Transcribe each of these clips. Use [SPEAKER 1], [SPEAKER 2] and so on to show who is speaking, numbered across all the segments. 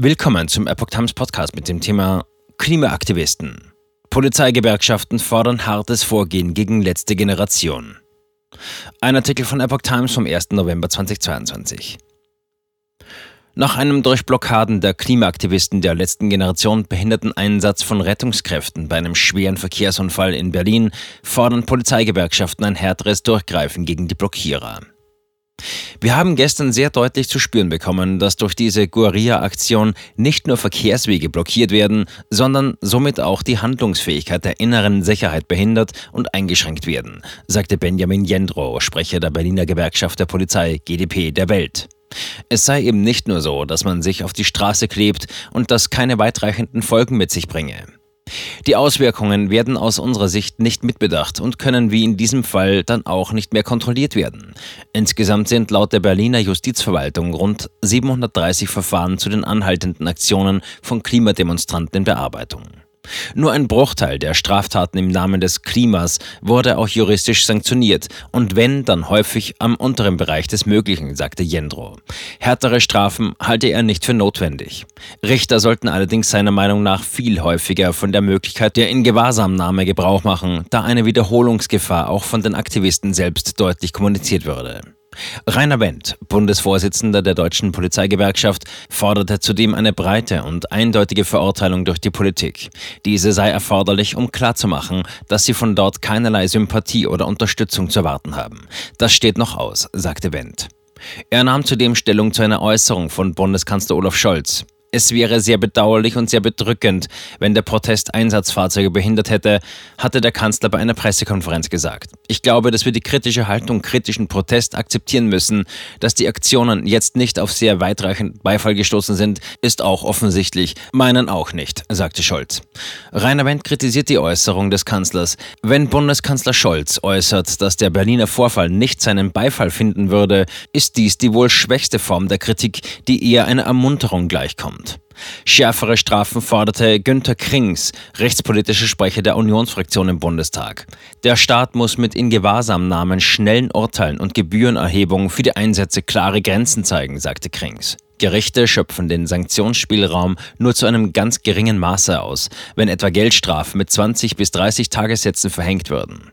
[SPEAKER 1] Willkommen zum Epoch Times Podcast mit dem Thema Klimaaktivisten. Polizeigewerkschaften fordern hartes Vorgehen gegen letzte Generation. Ein Artikel von Epoch Times vom 1. November 2022. Nach einem durch Blockaden der Klimaaktivisten der letzten Generation behinderten Einsatz von Rettungskräften bei einem schweren Verkehrsunfall in Berlin fordern Polizeigewerkschaften ein härteres Durchgreifen gegen die Blockierer. Wir haben gestern sehr deutlich zu spüren bekommen, dass durch diese Guerilla-Aktion nicht nur Verkehrswege blockiert werden, sondern somit auch die Handlungsfähigkeit der inneren Sicherheit behindert und eingeschränkt werden, sagte Benjamin Jendro, Sprecher der Berliner Gewerkschaft der Polizei GdP der Welt. Es sei eben nicht nur so, dass man sich auf die Straße klebt und das keine weitreichenden Folgen mit sich bringe. Die Auswirkungen werden aus unserer Sicht nicht mitbedacht und können wie in diesem Fall dann auch nicht mehr kontrolliert werden. Insgesamt sind laut der Berliner Justizverwaltung rund 730 Verfahren zu den anhaltenden Aktionen von Klimademonstranten in Bearbeitung. Nur ein Bruchteil der Straftaten im Namen des Klimas wurde auch juristisch sanktioniert und wenn, dann häufig am unteren Bereich des Möglichen, sagte Jendro. Härtere Strafen halte er nicht für notwendig. Richter sollten allerdings seiner Meinung nach viel häufiger von der Möglichkeit der Ingewahrsamnahme Gebrauch machen, da eine Wiederholungsgefahr auch von den Aktivisten selbst deutlich kommuniziert würde. Rainer Wendt, Bundesvorsitzender der Deutschen Polizeigewerkschaft, forderte zudem eine breite und eindeutige Verurteilung durch die Politik. Diese sei erforderlich, um klarzumachen, dass sie von dort keinerlei Sympathie oder Unterstützung zu erwarten haben. Das steht noch aus, sagte Wendt. Er nahm zudem Stellung zu einer Äußerung von Bundeskanzler Olaf Scholz. Es wäre sehr bedauerlich und sehr bedrückend, wenn der Protest Einsatzfahrzeuge behindert hätte, hatte der Kanzler bei einer Pressekonferenz gesagt. Ich glaube, dass wir die kritische Haltung kritischen Protest akzeptieren müssen. Dass die Aktionen jetzt nicht auf sehr weitreichenden Beifall gestoßen sind, ist auch offensichtlich. Meinen auch nicht, sagte Scholz. Rainer Wendt kritisiert die Äußerung des Kanzlers. Wenn Bundeskanzler Scholz äußert, dass der Berliner Vorfall nicht seinen Beifall finden würde, ist dies die wohl schwächste Form der Kritik, die eher einer Ermunterung gleichkommt kommt. Schärfere Strafen forderte Günter Krings, rechtspolitischer Sprecher der Unionsfraktion im Bundestag. Der Staat muss mit Ingewahrsamnahmen, schnellen Urteilen und Gebührenerhebungen für die Einsätze klare Grenzen zeigen, sagte Krings. Gerichte schöpfen den Sanktionsspielraum nur zu einem ganz geringen Maße aus, wenn etwa Geldstrafen mit 20 bis 30 Tagessätzen verhängt würden.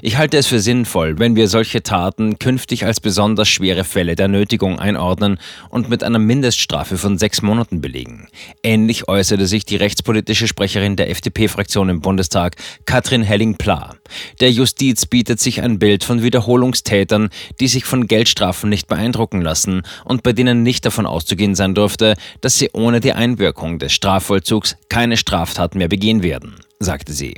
[SPEAKER 1] Ich halte es für sinnvoll, wenn wir solche Taten künftig als besonders schwere Fälle der Nötigung einordnen und mit einer Mindeststrafe von sechs Monaten belegen. Ähnlich äußerte sich die rechtspolitische Sprecherin der FDP-Fraktion im Bundestag, Katrin Helling-Pla. Der Justiz bietet sich ein Bild von Wiederholungstätern, die sich von Geldstrafen nicht beeindrucken lassen und bei denen nicht davon auszugehen sein dürfte, dass sie ohne die Einwirkung des Strafvollzugs keine Straftaten mehr begehen werden, sagte sie.